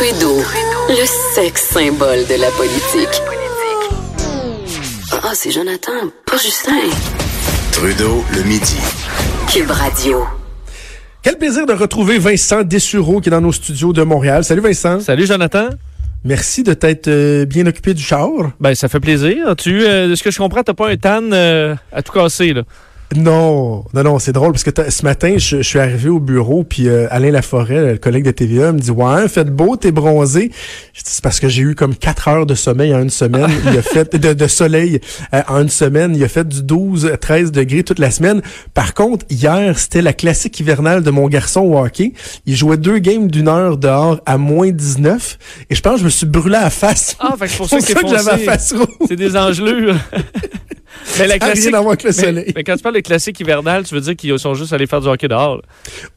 Trudeau, le sexe symbole de la politique. Ah, c'est Jonathan, pas Justin. Trudeau, le midi. Cube Radio. Quel plaisir de retrouver Vincent Dessureau qui est dans nos studios de Montréal. Salut Vincent. Salut Jonathan. Merci de t'être euh, bien occupé du char. Ben ça fait plaisir. Tu, euh, de ce que je comprends, t'as pas un tan euh, à tout casser là. Non, non, non, c'est drôle parce que ce matin, je, je, suis arrivé au bureau, puis euh, Alain Laforêt, le collègue de TVA, me dit Ouais, faites beau, t'es bronzé. C'est parce que j'ai eu comme quatre heures de sommeil en une semaine. il a fait de, de soleil euh, en une semaine. Il a fait du 12, 13 degrés toute la semaine. Par contre, hier, c'était la classique hivernale de mon garçon au hockey. Il jouait deux games d'une heure dehors à moins 19. Et je pense que je me suis brûlé à la face. Ah, fait que c'est pour ça, que, que j'avais la face rouge. C'est des engelures. Mais la classique, rien avec le soleil. Mais, mais, quand tu parles de classique hivernale, tu veux dire qu'ils sont juste allés faire du hockey dehors? Là.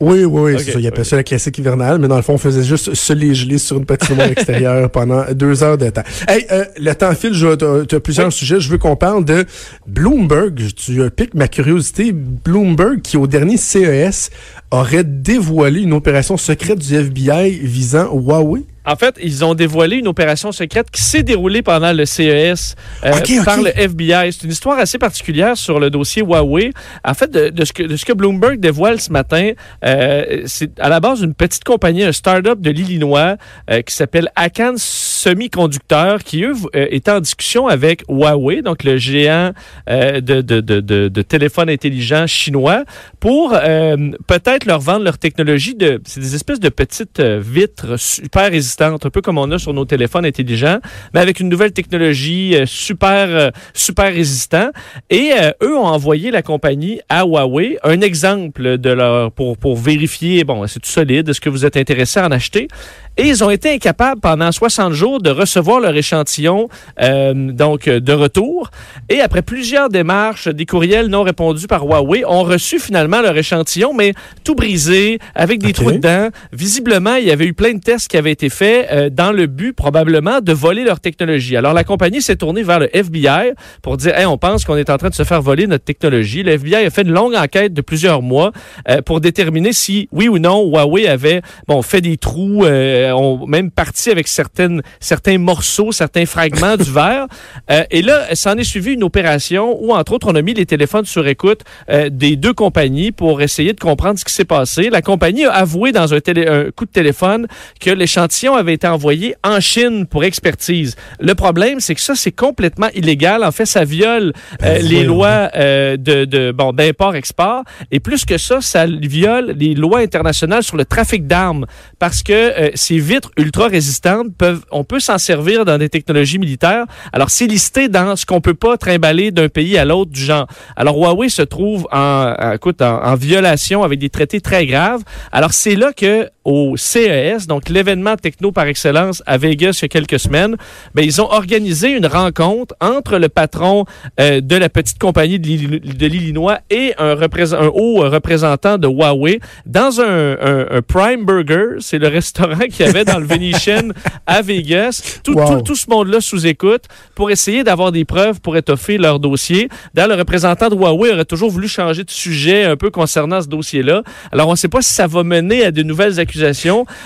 Oui, oui, oui. Okay, ça, ils appellent okay. ça la classique hivernale, mais dans le fond, on faisait juste se les geler sur une patinoire extérieure pendant deux heures de temps. Hey, euh, le temps file, tu as plusieurs oui. sujets. Je veux qu'on parle de Bloomberg. Tu piques ma curiosité. Bloomberg, qui au dernier CES aurait dévoilé une opération secrète du FBI visant Huawei. En fait, ils ont dévoilé une opération secrète qui s'est déroulée pendant le CES euh, okay, okay. par le FBI. C'est une histoire assez particulière sur le dossier Huawei. En fait, de, de, ce, que, de ce que Bloomberg dévoile ce matin, euh, c'est à la base une petite compagnie, un start-up de l'Illinois euh, qui s'appelle Akan Semiconducteur, qui eux est en discussion avec Huawei, donc le géant de, de, de, de, téléphones intelligents chinois, pour peut-être leur vendre leur technologie de, c'est des espèces de petites vitres super résistantes, un peu comme on a sur nos téléphones intelligents, mais avec une nouvelle technologie euh, super, euh, super résistant. Et euh, eux ont envoyé la compagnie à Huawei un exemple de leur pour pour vérifier bon c'est tout solide, est-ce que vous êtes intéressé à en acheter? Et ils ont été incapables pendant 60 jours de recevoir leur échantillon euh, donc de retour. Et après plusieurs démarches, des courriels non répondus par Huawei ont reçu finalement leur échantillon, mais tout brisé, avec des okay. trous dedans. Visiblement, il y avait eu plein de tests qui avaient été faits euh, dans le but probablement de voler leur technologie. Alors la compagnie s'est tournée vers le FBI pour dire, hey, on pense qu'on est en train de se faire voler notre technologie. Le FBI a fait une longue enquête de plusieurs mois euh, pour déterminer si oui ou non Huawei avait bon fait des trous. Euh, ont même parti avec certaines, certains morceaux, certains fragments du verre. Euh, et là, s'en est suivi une opération où, entre autres, on a mis les téléphones sur écoute euh, des deux compagnies pour essayer de comprendre ce qui s'est passé. La compagnie a avoué dans un, télé, un coup de téléphone que l'échantillon avait été envoyé en Chine pour expertise. Le problème, c'est que ça, c'est complètement illégal. En fait, ça viole euh, les lois de, de bon d'import-export. Et plus que ça, ça viole les lois internationales sur le trafic d'armes parce que c'est vitres ultra résistantes peuvent, on peut s'en servir dans des technologies militaires. Alors, c'est listé dans ce qu'on peut pas trimballer d'un pays à l'autre du genre. Alors, Huawei se trouve en, en, écoute, en violation avec des traités très graves. Alors, c'est là que au CES, donc l'événement techno par excellence à Vegas il y a quelques semaines, ben, ils ont organisé une rencontre entre le patron euh, de la petite compagnie de l'Illinois et un, un, haut représentant de Huawei dans un, un, un Prime Burger. C'est le restaurant qu'il y avait dans le Venetian à Vegas. Tout, wow. tout, tout ce monde-là sous écoute pour essayer d'avoir des preuves pour étoffer leur dossier. D'ailleurs, le représentant de Huawei aurait toujours voulu changer de sujet un peu concernant ce dossier-là. Alors, on ne sait pas si ça va mener à de nouvelles accusations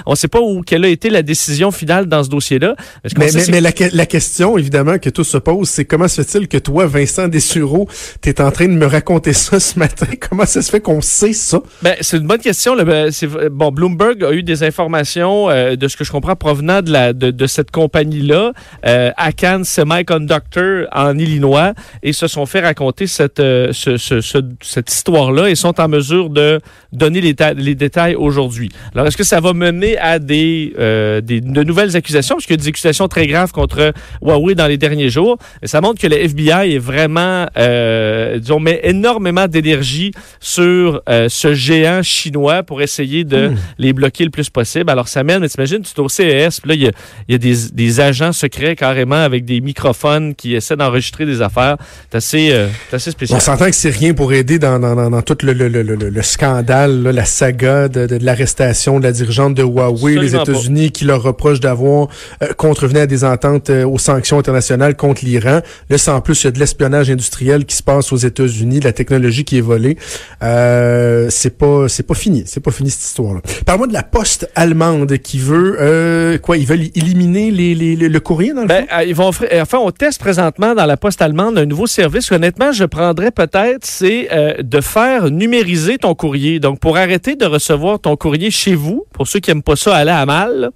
on ne sait pas où quelle a été la décision finale dans ce dossier-là. Mais, mais, mais la, la, question, évidemment, que tout se pose, c'est comment se fait-il que toi, Vincent Dessureau, tu es en train de me raconter ça ce matin? Comment ça se fait qu'on sait ça? Ben, c'est une bonne question. Ben, bon, Bloomberg a eu des informations, euh, de ce que je comprends, provenant de, la, de, de cette compagnie-là, euh, Akan Semiconductor en Illinois, et se sont fait raconter cette, euh, ce, ce, ce, cette histoire-là et sont en mesure de donner les, les détails aujourd'hui. Alors, Est-ce que ça va mener à des, euh, des de nouvelles accusations? Parce qu'il y a des accusations très graves contre Huawei dans les derniers jours. Et ça montre que le FBI est vraiment, euh, disons, met énormément d'énergie sur euh, ce géant chinois pour essayer de Hmm. les bloquer le plus possible. Alors, ça mène, mais t'imagines, tu es au CES, puis là, il y a, il y a des, des agents secrets carrément avec des microphones qui essaient d'enregistrer des affaires. C'est assez, euh, assez spécial. On s'entend que c'est rien pour aider dans, dans, dans, dans tout le, le, le, le, le scandale, là, la saga de, de, de l'arrestation de la dirigeante de Huawei, les États-Unis qui leur reprochent d'avoir euh, contrevenu à des ententes euh, aux sanctions internationales contre l'Iran. Là, c'est en plus, il y a de l'espionnage industriel qui se passe aux États-Unis, de la technologie qui est volée. Euh, c'est pas c'est pas fini, c'est pas fini cette histoire-là. Parle-moi de la poste allemande qui veut euh, quoi Ils veulent éliminer les, les, le, le courrier dans le Ben, fond? euh, ils vont enfin, on teste présentement dans la poste allemande un nouveau service. Honnêtement, je prendrais peut-être, c'est de faire numériser ton courrier. Donc, pour arrêter de recevoir ton courrier chez vous, pour ceux qui aiment pas ça aller à mal,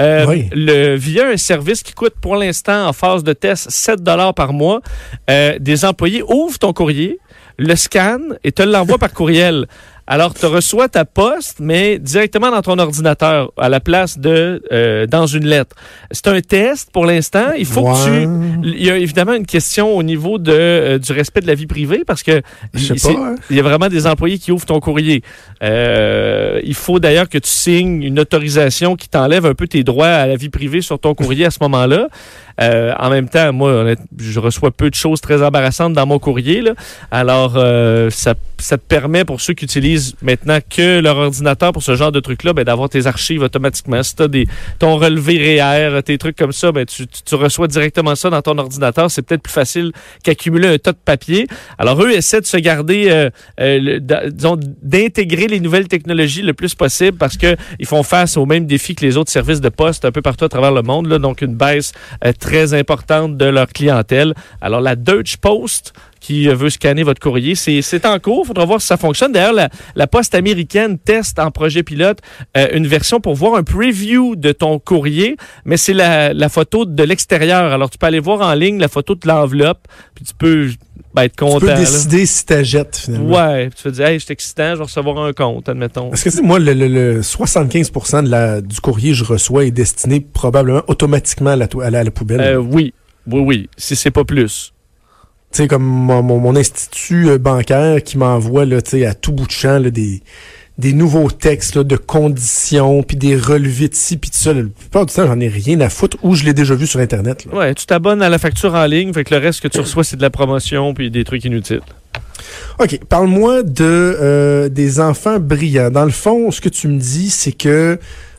euh, Oui. le, via un service qui coûte pour l'instant en phase de test 7 dollars par mois, euh, des employés ouvrent ton courrier, le scannent et te l'envoient par courriel. Alors, tu reçois ta poste, mais directement dans ton ordinateur, à la place de euh, dans une lettre. C'est un test pour l'instant. Il faut que tu. Il y a évidemment une question au niveau de euh, du respect de la vie privée parce que Je sais c'est- pas, hein. il y a vraiment des employés qui ouvrent ton courrier. Euh, il faut d'ailleurs que tu signes une autorisation qui t'enlève un peu tes droits à la vie privée sur ton courrier à ce moment-là. Euh, en même temps, moi, je reçois peu de choses très embarrassantes dans mon courrier. Là. Alors, euh, ça, ça te permet, pour ceux qui utilisent maintenant que leur ordinateur pour ce genre de truc-là, ben, d'avoir tes archives automatiquement. Si tu as ton relevé REER, tes trucs comme ça, ben, tu, tu- reçois directement ça dans ton ordinateur. C'est peut-être plus facile qu'accumuler un tas de papier. Alors, eux essaient de se garder, euh, euh, d'intégrer les nouvelles technologies le plus possible parce que ils font face aux mêmes défis que les autres services de poste un peu partout à travers le monde. Là, donc, une baisse euh, très importante de leur clientèle. Alors, la Deutsche Post qui euh, veut scanner votre courrier. C'est c'est en cours. Il faudra voir si ça fonctionne. D'ailleurs, la, la Poste américaine teste en projet pilote euh, une version pour voir un preview de ton courrier, mais c'est la, la photo de l'extérieur. Alors, tu peux aller voir en ligne la photo de l'enveloppe, puis tu peux ben, être Tu content. peux là. décider si t'achètes finalement. Ouais, puis tu vas dire, hey, je suis excitant, je vais recevoir un compte, admettons. Parce que tu sais, moi, le, le- le 75% de la, du courrier que je reçois est destiné probablement automatiquement à la, à la, à la poubelle. Euh, oui, oui, oui, si c'est pas plus. Sais, comme mon, mon- mon institut euh, bancaire qui m'envoie là, à tout bout de champ là, des, des nouveaux textes là, de conditions, puis des relevés de ci, puis de ça. La plupart du temps, j'en ai rien à foutre ou je l'ai déjà vu sur Internet. là. Ouais, tu t'abonnes à la facture en ligne, fait que le reste que tu reçois, c'est de la promotion puis des trucs inutiles. OK, parle-moi de euh, des enfants brillants. Dans le fond, ce que tu me dis, c'est que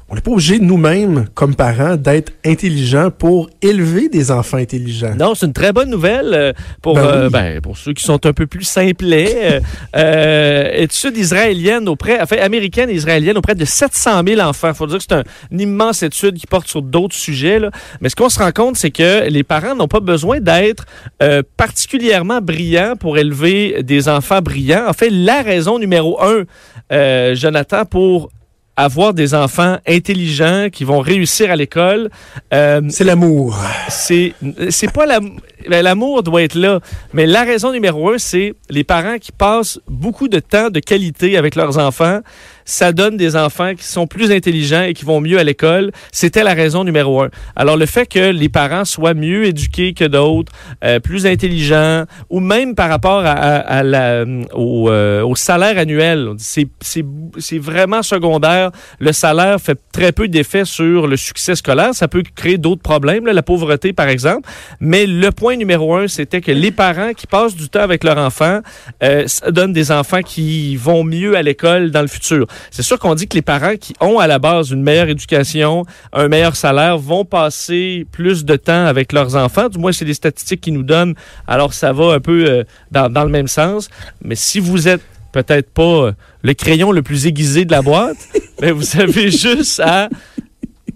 on n'est pas obligé nous-mêmes, comme parents, d'être intelligents pour élever des enfants intelligents. Non, c'est une très bonne nouvelle euh, pour, Ben euh, ben, pour ceux qui sont un peu plus simplets. Euh, euh, étude israélienne auprès, enfin américaine et israélienne auprès de 700 000 enfants. Il faut dire que c'est un- une immense étude qui porte sur d'autres sujets. Là. Mais ce qu'on se rend compte, c'est que les parents n'ont pas besoin d'être euh, particulièrement brillants pour élever des enfants brillants. En fait, la raison numéro un, euh, Jonathan, pour avoir des enfants intelligents qui vont réussir à l'école, euh, C'est l'amour. c'est c'est pas la ben, l'amour doit être là, mais la raison numéro un, c'est les parents qui passent beaucoup de temps de qualité avec leurs enfants. Ça donne des enfants qui sont plus intelligents et qui vont mieux à l'école. C'était la raison numéro un. Alors le fait que les parents soient mieux éduqués que d'autres, euh, plus intelligents, ou même par rapport à, la, au, euh, au salaire annuel, c'est vraiment secondaire. Le salaire fait très peu d'effet sur le succès scolaire. Ça peut créer d'autres problèmes, la pauvreté par exemple. Mais le point numéro un, c'était que les parents qui passent du temps avec leur enfant, euh, ça donne des enfants qui vont mieux à l'école dans le futur. C'est sûr qu'on dit que les parents qui ont à la base une meilleure éducation, un meilleur salaire, vont passer plus de temps avec leurs enfants. Du moins, c'est des statistiques qui nous donnent. Alors, ça va un peu euh, dans, dans le même sens. Mais si vous êtes peut-être pas euh, le crayon le plus aiguisé de la boîte, ben, vous avez juste à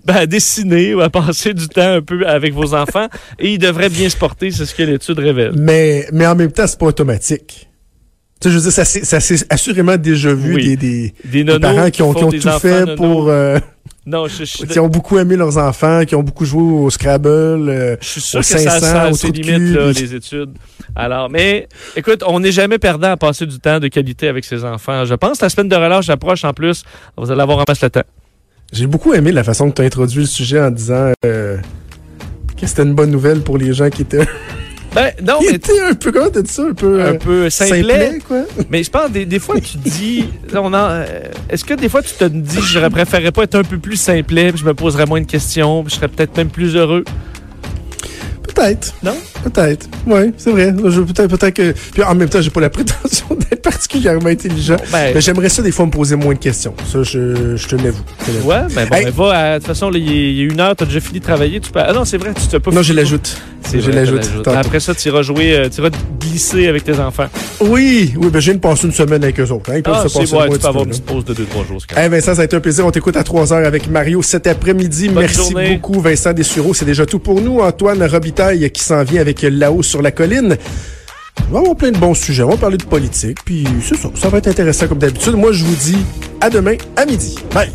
ben, à dessiner ou à passer du temps un peu avec vos enfants et ils devraient bien se porter, c'est ce que l'étude révèle. Mais, mais en même temps, c'est pas automatique. Tu sais, je veux dire, ça s'est assurément déjà vu Oui. des, des, Des parents qui ont, qui ont tout fait nonos. pour... euh, Non, je, je- qui ont beaucoup aimé leurs enfants, qui ont beaucoup joué au Scrabble. euh, Je suis sûr au que ça, 500, ça au trou de limite, cul, là, les études. Alors, mais écoute, on n'est jamais perdant à passer du temps de qualité avec ses enfants. Je pense que la semaine de relâche approche en plus. Vous allez avoir en masse le temps. J'ai beaucoup aimé la façon que tu as introduit le sujet en disant euh, que c'était une bonne nouvelle pour les gens qui étaient, Ben, non, qui mais étaient un peu, comment t'as dit ça, un peu, un euh, peu simplet. simplet, quoi? Mais je pense, des, des fois, tu dis, on en, euh, est-ce que des fois, tu te dis, je préférerais pas être un peu plus simplet, puis je me poserais moins de questions, puis je serais peut-être même plus heureux? Peut-être. Non? Peut-être. Oui, c'est vrai. Peut-être que. Puis en même temps, j'ai pas la prétention d'être particulièrement intelligent. Ben, Mais j'aimerais ça des fois me poser moins de questions. Ça, je, je te l'avoue. ouais, ben bon, Hey. ben va, à- de toute façon, il il est une heure, t'as déjà fini de travailler, tu peux. Ah non, c'est vrai, tu t'as pas Non, je l'ajoute. Je l'ajoute. Après ça, tu iras jouer, euh, tu iras glisser avec tes enfants. Oui, oui, ben viens de passer une semaine avec eux autres. Hein. Ils peuvent Ah, se passer ouais, tu peux avoir une petite pause de 2-3 jours. Hey Vincent, ça a été un plaisir. On t'écoute à 3 heures avec Mario cet après-midi. Merci journée. beaucoup, Vincent Dessureau. C'est déjà tout pour nous. Antoine Qui s'en vient avec là-haut sur la colline. On va avoir plein de bons sujets. On va parler de politique. Puis c'est ça. Ça va être intéressant comme d'habitude. Moi, je vous dis à demain à midi. Bye.